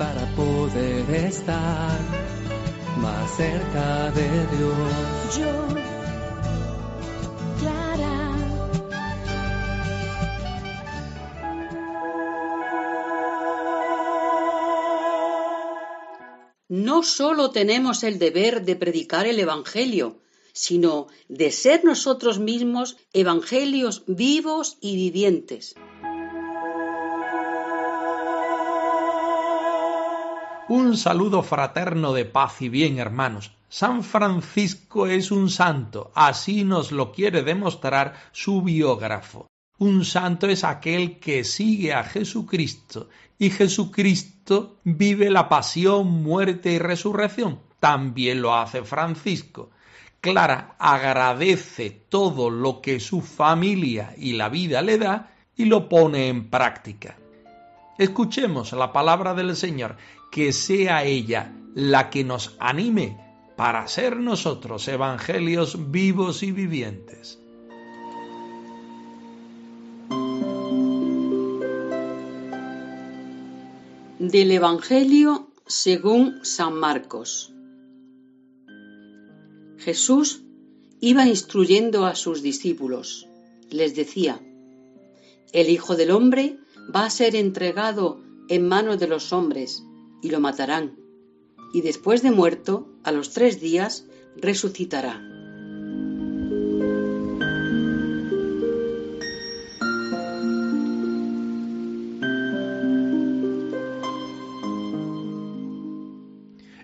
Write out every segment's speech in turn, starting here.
para poder estar más cerca de Dios. Yo, Clara. no solo tenemos el deber de predicar el Evangelio, sino de ser nosotros mismos evangelios vivos y vivientes. Un saludo fraterno de paz y bien, hermanos. San Francisco es un santo, así nos lo quiere demostrar su biógrafo. Un santo es aquel que sigue a Jesucristo y Jesucristo vive la pasión, muerte y resurrección. También lo hace Francisco. Clara agradece todo lo que su familia y la vida le da y lo pone en práctica. Escuchemos la palabra del Señor, que sea ella la que nos anime para ser nosotros evangelios vivos y vivientes. Del Evangelio según San Marcos. Jesús iba instruyendo a sus discípulos. Les decía, el Hijo del Hombre va a ser entregado en manos de los hombres y lo matarán, y después de muerto, a los tres días, resucitará.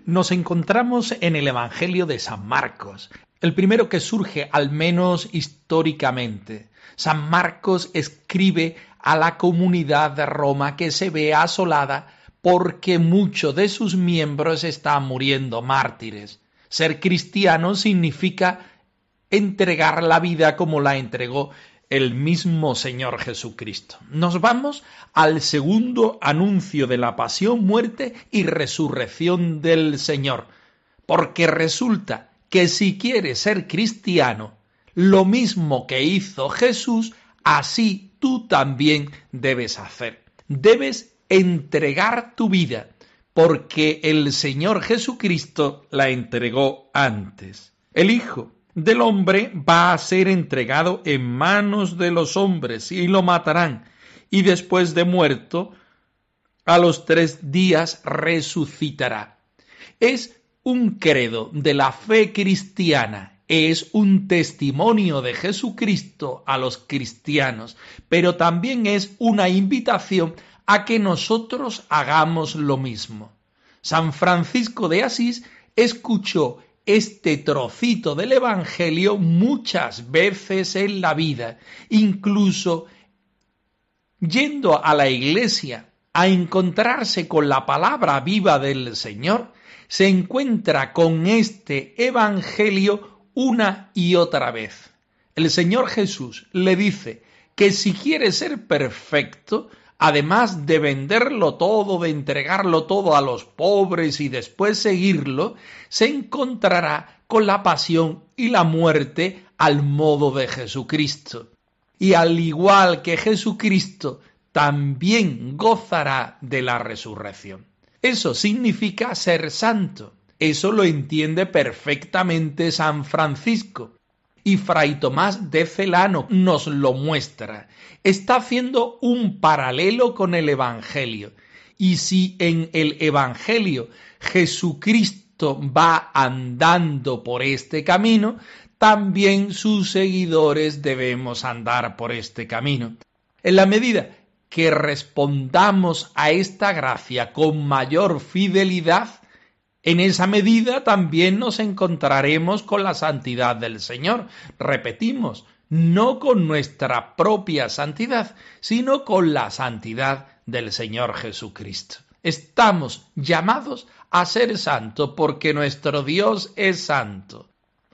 nos encontramos en el Evangelio de San Marcos, el primero que surge al menos históricamente. San Marcos escribe a la comunidad de Roma que se ve asolada porque muchos de sus miembros están muriendo mártires. Ser cristiano significa entregar la vida como la entregó el mismo Señor Jesucristo. Nos vamos al segundo anuncio de la pasión, muerte y resurrección del Señor, porque resulta que si quieres ser cristiano, lo mismo que hizo Jesús, así tú también debes hacer. Debes entregar tu vida, porque el Señor Jesucristo la entregó antes. El Hijo del hombre va a ser entregado en manos de los hombres y lo matarán, y después de muerto, a los tres días resucitará. Es un credo de la fe cristiana, es un testimonio de Jesucristo a los cristianos, pero también es una invitación a que nosotros hagamos lo mismo. San Francisco de Asís escuchó este trocito del Evangelio muchas veces en la vida, incluso yendo a la iglesia a encontrarse con la palabra viva del Señor, se encuentra con este Evangelio una y otra vez. El Señor Jesús le dice que si quiere ser perfecto, además de venderlo todo, de entregarlo todo a los pobres y después seguirlo, se encontrará con la pasión y la muerte al modo de Jesucristo. Y al igual que Jesucristo, también gozará de la resurrección. Eso significa ser santo. Eso lo entiende perfectamente San Francisco y Fray Tomás de Celano nos lo muestra. Está haciendo un paralelo con el Evangelio. Y si en el Evangelio Jesucristo va andando por este camino, también sus seguidores debemos andar por este camino. En la medida que respondamos a esta gracia con mayor fidelidad, en esa medida también nos encontraremos con la santidad del Señor. Repetimos, no con nuestra propia santidad, sino con la santidad del Señor Jesucristo. Estamos llamados a ser santos porque nuestro Dios es santo.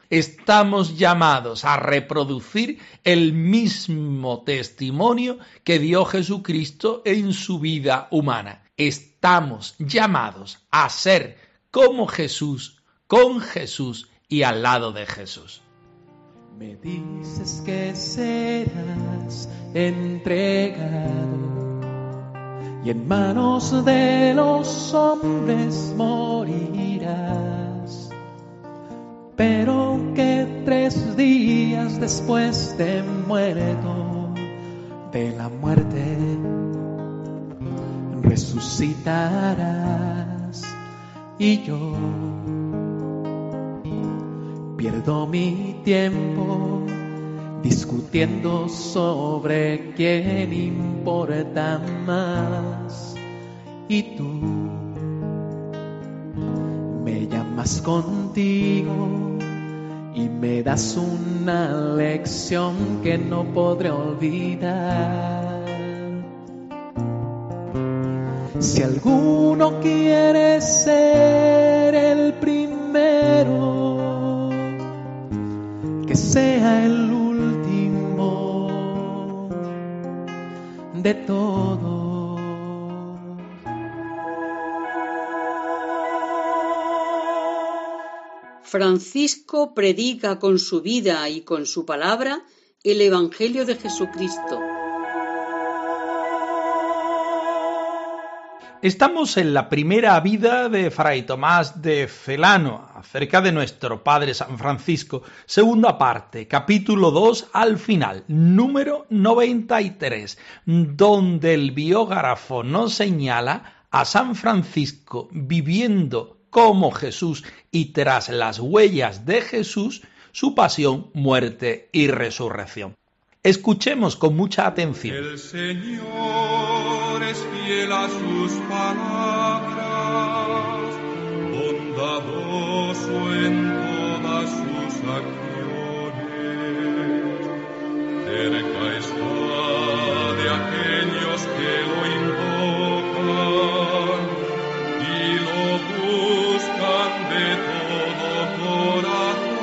Estamos llamados a reproducir el mismo testimonio que dio Jesucristo en su vida humana. Estamos llamados a ser como Jesús, con Jesús y al lado de Jesús. Me dices que serás entregado. Y en manos de los hombres morirás, pero que tres días después de muerto de la muerte resucitarás. Y yo pierdo mi tiempo discutiendo sobre quién importa más. Y tú me llamas contigo y me das una lección que no podré olvidar. Si alguno quiere ser el primero, sea el de todo. Francisco predica con su vida y con su palabra el Evangelio de Jesucristo. Estamos en la primera vida de Fray Tomás de Celano, acerca de nuestro Padre San Francisco, segunda parte, capítulo 2 al final, número 93, donde el biógrafo nos señala a San Francisco viviendo como Jesús y tras las huellas de Jesús, su pasión, muerte y resurrección. Escuchemos con mucha atención. El Señor es fiel a sus palabras, bondadoso en todas sus acciones. Cerca está de aquellos que lo invocan y lo buscan de todo corazón.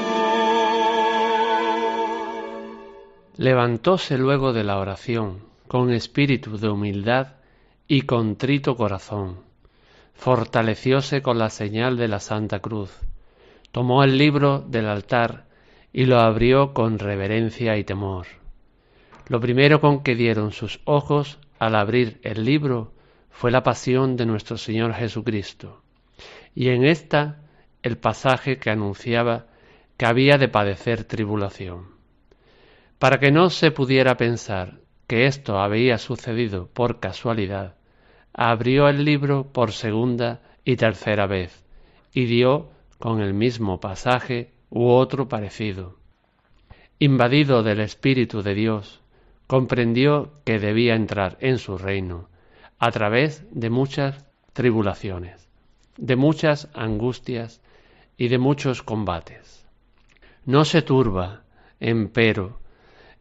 Levantóse luego de la oración, con espíritu de humildad y contrito corazón. Fortalecióse con la señal de la Santa Cruz. Tomó el libro del altar y lo abrió con reverencia y temor. Lo primero con que dieron sus ojos al abrir el libro fue la pasión de nuestro Señor Jesucristo, y en esta el pasaje que anunciaba que había de padecer tribulación. Para que no se pudiera pensar que esto había sucedido por casualidad, abrió el libro por segunda y tercera vez y dio con el mismo pasaje u otro parecido. Invadido del Espíritu de Dios, comprendió que debía entrar en su reino a través de muchas tribulaciones, de muchas angustias y de muchos combates. No se turba, empero,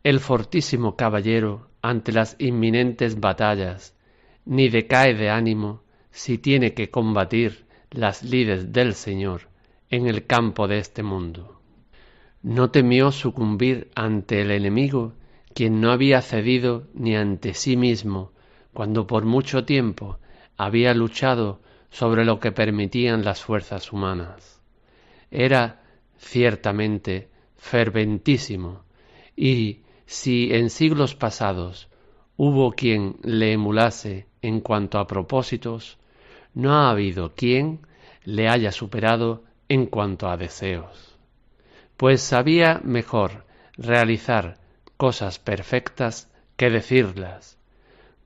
el fortísimo caballero ante las inminentes batallas ni decae de ánimo si tiene que combatir las lides del Señor en el campo de este mundo. No temió sucumbir ante el enemigo, quien no había cedido ni ante sí mismo, cuando por mucho tiempo había luchado sobre lo que permitían las fuerzas humanas. Era ciertamente ferventísimo, y si en siglos pasados hubo quien le emulase en cuanto a propósitos, no ha habido quien le haya superado en cuanto a deseos, pues sabía mejor realizar cosas perfectas que decirlas.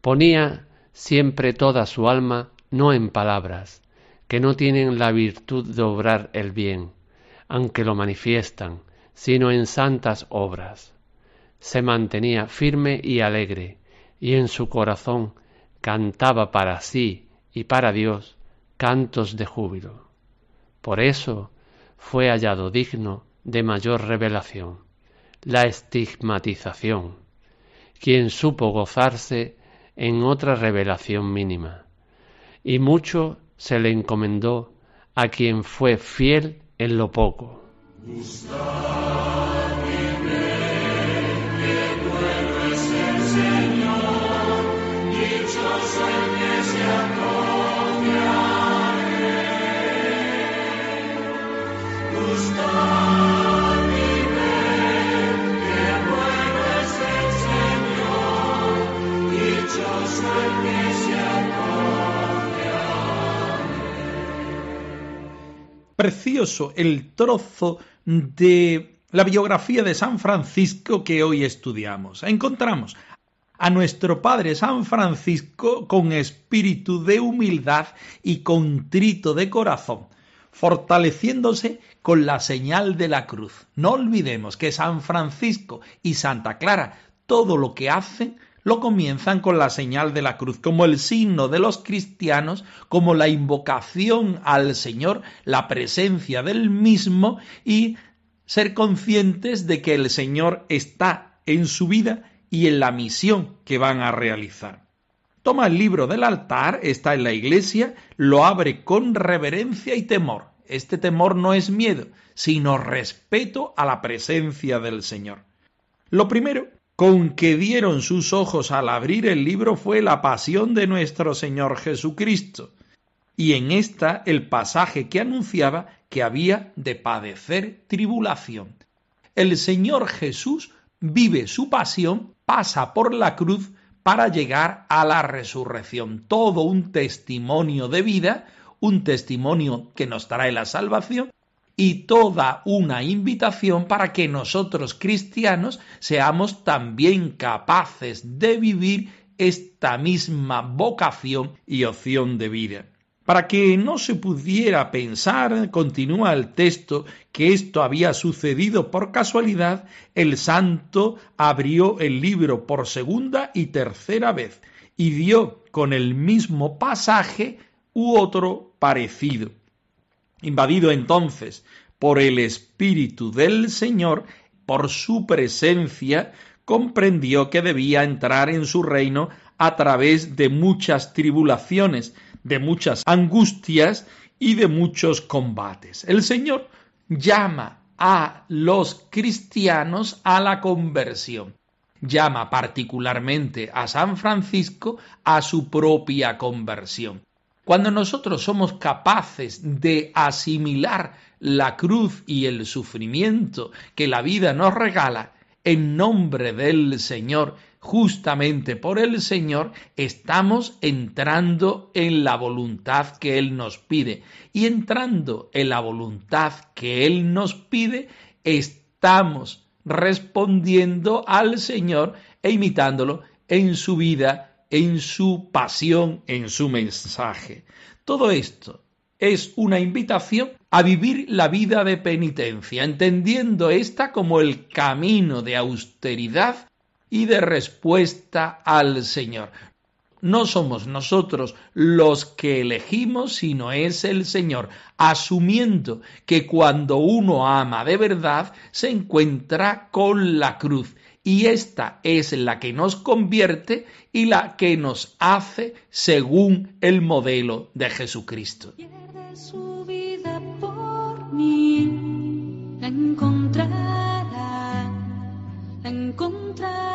Ponía siempre toda su alma no en palabras, que no tienen la virtud de obrar el bien, aunque lo manifiestan, sino en santas obras. Se mantenía firme y alegre, y en su corazón cantaba para sí y para Dios cantos de júbilo. Por eso fue hallado digno de mayor revelación. la estigmatización, quien supo gozarse en otra revelación mínima, y mucho se le encomendó a quien fue fiel en lo poco. Precioso el trozo de la biografía de San Francisco que hoy estudiamos. Encontramos a nuestro Padre San Francisco con espíritu de humildad y contrito de corazón, fortaleciéndose con la señal de la cruz. No olvidemos que San Francisco y Santa Clara todo lo que hacen lo comienzan con la señal de la cruz, como el signo de los cristianos, como la invocación al Señor, la presencia del mismo y ser conscientes de que el Señor está en su vida y en la misión que van a realizar. Toma el libro del altar, está en la iglesia, lo abre con reverencia y temor. Este temor no es miedo, sino respeto a la presencia del Señor. Lo primero con que dieron sus ojos al abrir el libro fue la pasión de nuestro Señor Jesucristo, y en esta el pasaje que anunciaba que había de padecer tribulación. El Señor Jesús vive su pasión, pasa por la cruz para llegar a la resurrección. Todo un testimonio de vida, un testimonio que nos trae la salvación y toda una invitación para que nosotros cristianos seamos también capaces de vivir esta misma vocación y opción de vida. Para que no se pudiera pensar, continúa el texto, que esto había sucedido por casualidad, el santo abrió el libro por segunda y tercera vez y dio con el mismo pasaje u otro parecido. Invadido entonces por el Espíritu del Señor, por su presencia, comprendió que debía entrar en su reino a través de muchas tribulaciones, de muchas angustias y de muchos combates. El Señor llama a los cristianos a la conversión. Llama particularmente a San Francisco a su propia conversión. Cuando nosotros somos capaces de asimilar la cruz y el sufrimiento que la vida nos regala, en nombre del Señor, justamente por el Señor, estamos entrando en la voluntad que Él nos pide. Y entrando en la voluntad que Él nos pide, estamos respondiendo al Señor e imitándolo en su vida en su pasión, en su mensaje. Todo esto es una invitación a vivir la vida de penitencia, entendiendo esta como el camino de austeridad y de respuesta al Señor. No somos nosotros los que elegimos, sino es el Señor, asumiendo que cuando uno ama de verdad se encuentra con la cruz y esta es la que nos convierte y la que nos hace según el modelo de Jesucristo. encontrará, encontrará.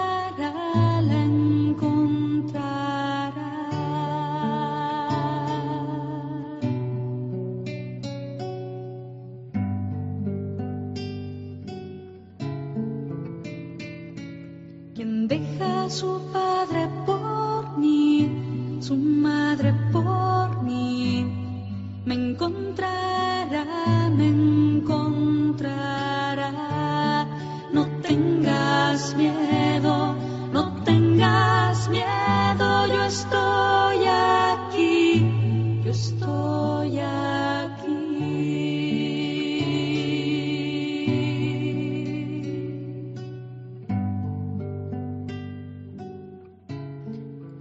Su padre por mí, su madre por mí, me encontrará,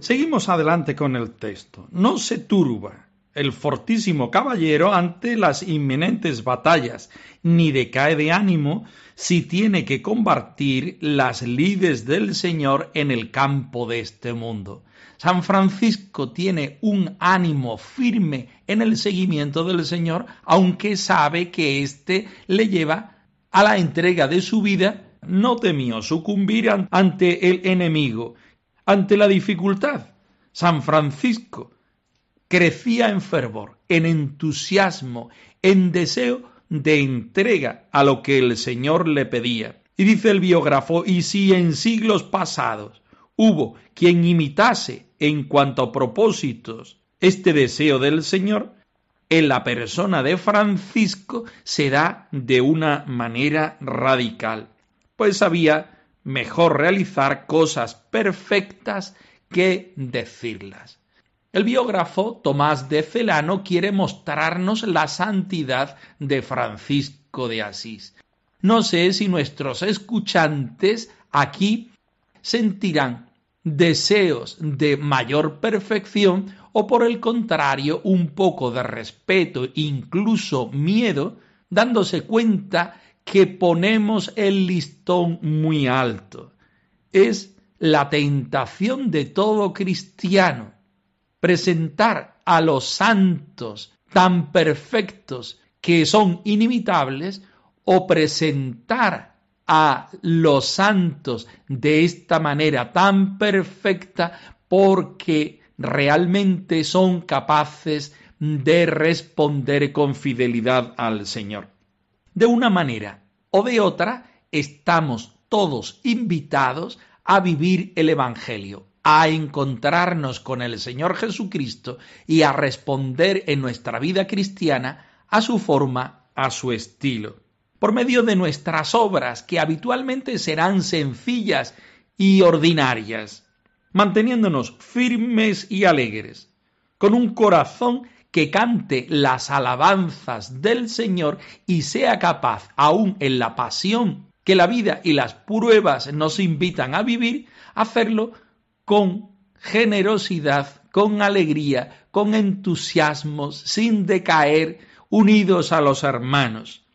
Seguimos adelante con el texto. No se turba el fortísimo caballero ante las inminentes batallas, ni decae de ánimo si tiene que combatir las lides del Señor en el campo de este mundo. San Francisco tiene un ánimo firme en el seguimiento del Señor, aunque sabe que éste le lleva a la entrega de su vida, no temió sucumbir ante el enemigo, ante la dificultad. San Francisco crecía en fervor, en entusiasmo, en deseo de entrega a lo que el Señor le pedía. Y dice el biógrafo, y si en siglos pasados hubo quien imitase en cuanto a propósitos este deseo del Señor, en la persona de Francisco se da de una manera radical, pues sabía mejor realizar cosas perfectas que decirlas. El biógrafo Tomás de Celano quiere mostrarnos la santidad de Francisco de Asís. No sé si nuestros escuchantes aquí sentirán deseos de mayor perfección o por el contrario un poco de respeto, incluso miedo, dándose cuenta que ponemos el listón muy alto. Es la tentación de todo cristiano presentar a los santos tan perfectos que son inimitables o presentar a los santos de esta manera tan perfecta porque realmente son capaces de responder con fidelidad al Señor. De una manera o de otra, estamos todos invitados a vivir el Evangelio, a encontrarnos con el Señor Jesucristo y a responder en nuestra vida cristiana a su forma, a su estilo. Por medio de nuestras obras, que habitualmente serán sencillas y ordinarias, manteniéndonos firmes y alegres, con un corazón que cante las alabanzas del Señor y sea capaz, aun en la pasión que la vida y las pruebas nos invitan a vivir, hacerlo con generosidad, con alegría, con entusiasmo, sin decaer, unidos a los hermanos.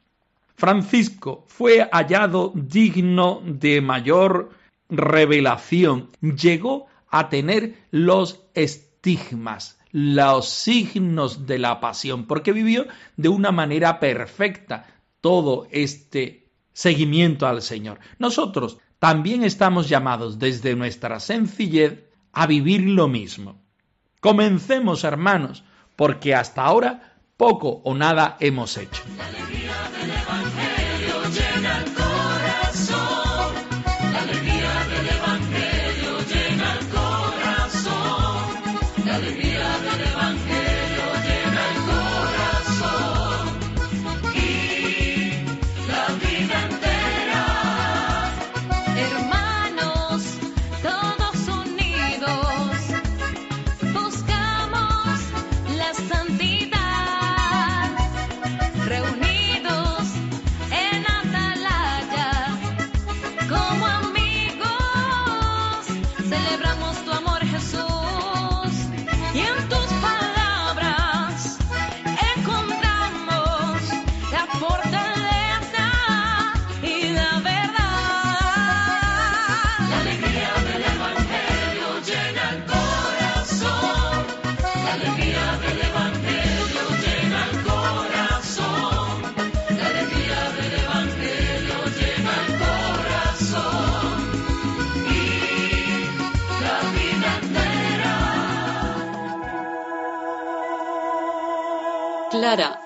Francisco fue hallado digno de mayor revelación, llegó a tener los estigmas, los signos de la pasión, porque vivió de una manera perfecta todo este seguimiento al Señor. Nosotros también estamos llamados desde nuestra sencillez a vivir lo mismo. Comencemos, hermanos, porque hasta ahora poco o nada hemos hecho.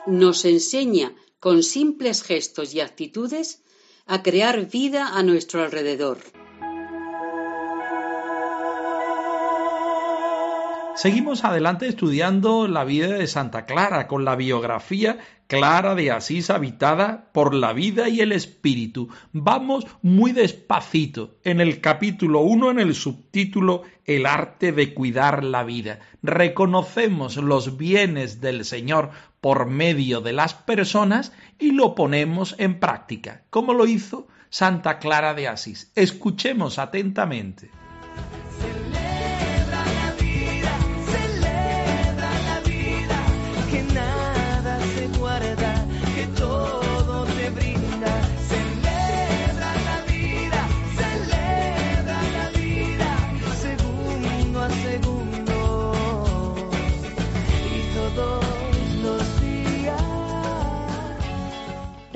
Nos enseña con simples gestos y actitudes a crear vida a nuestro alrededor. Seguimos adelante estudiando la vida de Santa Clara con la biografía Clara de Asís habitada por la vida y el espíritu. Vamos muy despacito en el capítulo 1 en el subtítulo El arte de cuidar la vida. Reconocemos los bienes del Señor por medio de las personas y lo ponemos en práctica, como lo hizo Santa Clara de Asís. Escuchemos atentamente.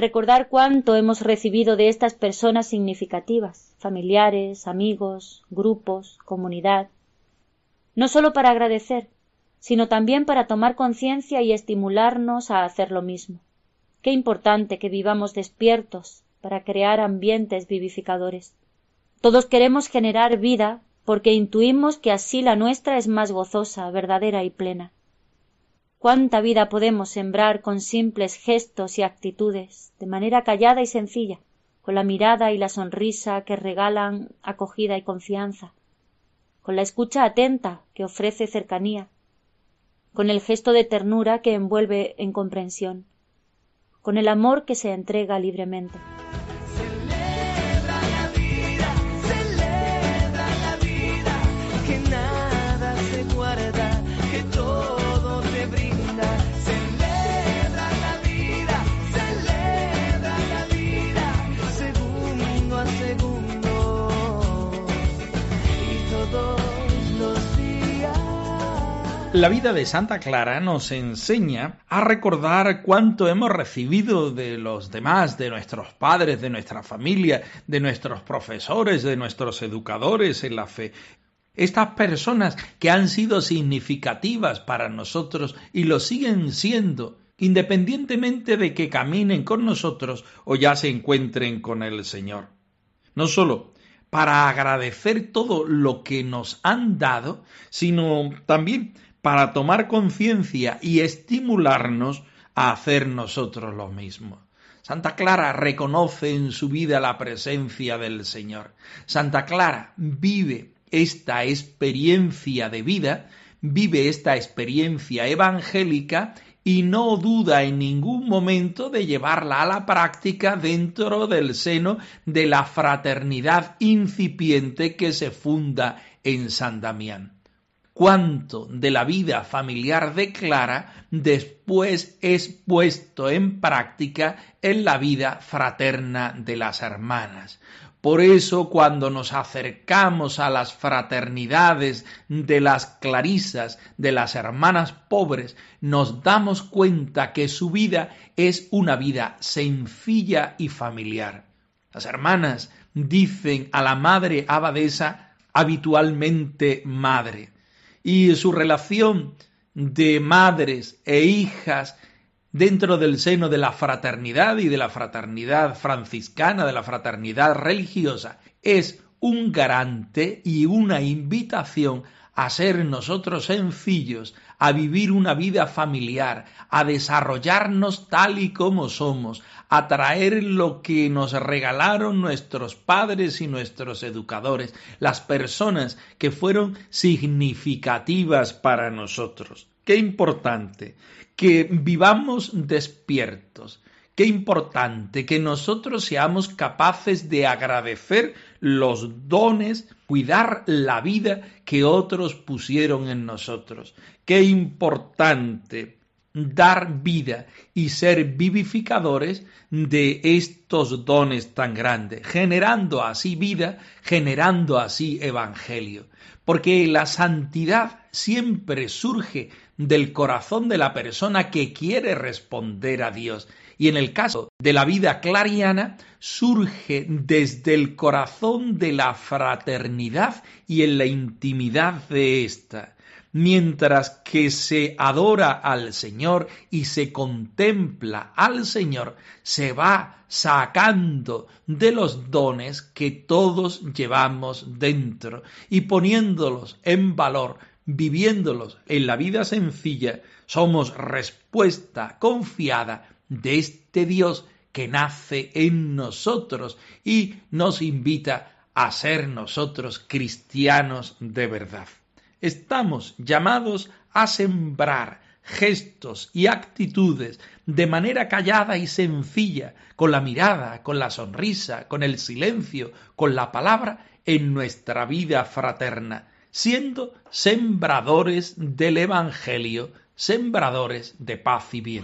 Recordar cuánto hemos recibido de estas personas significativas, familiares, amigos, grupos, comunidad, no sólo para agradecer, sino también para tomar conciencia y estimularnos a hacer lo mismo. Qué importante que vivamos despiertos para crear ambientes vivificadores. Todos queremos generar vida porque intuimos que así la nuestra es más gozosa, verdadera y plena. Cuánta vida podemos sembrar con simples gestos y actitudes, de manera callada y sencilla, con la mirada y la sonrisa que regalan acogida y confianza, con la escucha atenta que ofrece cercanía, con el gesto de ternura que envuelve en comprensión, con el amor que se entrega libremente. La vida de Santa Clara nos enseña a recordar cuánto hemos recibido de los demás, de nuestros padres, de nuestra familia, de nuestros profesores, de nuestros educadores en la fe. Estas personas que han sido significativas para nosotros y lo siguen siendo, independientemente de que caminen con nosotros o ya se encuentren con el Señor. No solo para agradecer todo lo que nos han dado, sino también para tomar conciencia y estimularnos a hacer nosotros lo mismo. Santa Clara reconoce en su vida la presencia del Señor. Santa Clara vive esta experiencia de vida, vive esta experiencia evangélica y no duda en ningún momento de llevarla a la práctica dentro del seno de la fraternidad incipiente que se funda en San Damián cuánto de la vida familiar de Clara después es puesto en práctica en la vida fraterna de las hermanas. Por eso cuando nos acercamos a las fraternidades de las clarisas, de las hermanas pobres, nos damos cuenta que su vida es una vida sencilla y familiar. Las hermanas dicen a la madre abadesa habitualmente madre y su relación de madres e hijas dentro del seno de la fraternidad y de la fraternidad franciscana, de la fraternidad religiosa, es un garante y una invitación a ser nosotros sencillos, a vivir una vida familiar, a desarrollarnos tal y como somos, traer lo que nos regalaron nuestros padres y nuestros educadores, las personas que fueron significativas para nosotros. Qué importante que vivamos despiertos, Qué importante que nosotros seamos capaces de agradecer los dones, cuidar la vida que otros pusieron en nosotros. Qué importante dar vida y ser vivificadores de estos dones tan grandes, generando así vida, generando así evangelio. Porque la santidad siempre surge del corazón de la persona que quiere responder a Dios y en el caso de la vida clariana surge desde el corazón de la fraternidad y en la intimidad de ésta. Mientras que se adora al Señor y se contempla al Señor, se va sacando de los dones que todos llevamos dentro y poniéndolos en valor, viviéndolos en la vida sencilla, somos respuesta confiada de este Dios que nace en nosotros y nos invita a ser nosotros cristianos de verdad. Estamos llamados a sembrar gestos y actitudes de manera callada y sencilla, con la mirada, con la sonrisa, con el silencio, con la palabra, en nuestra vida fraterna, siendo sembradores del Evangelio, sembradores de paz y bien.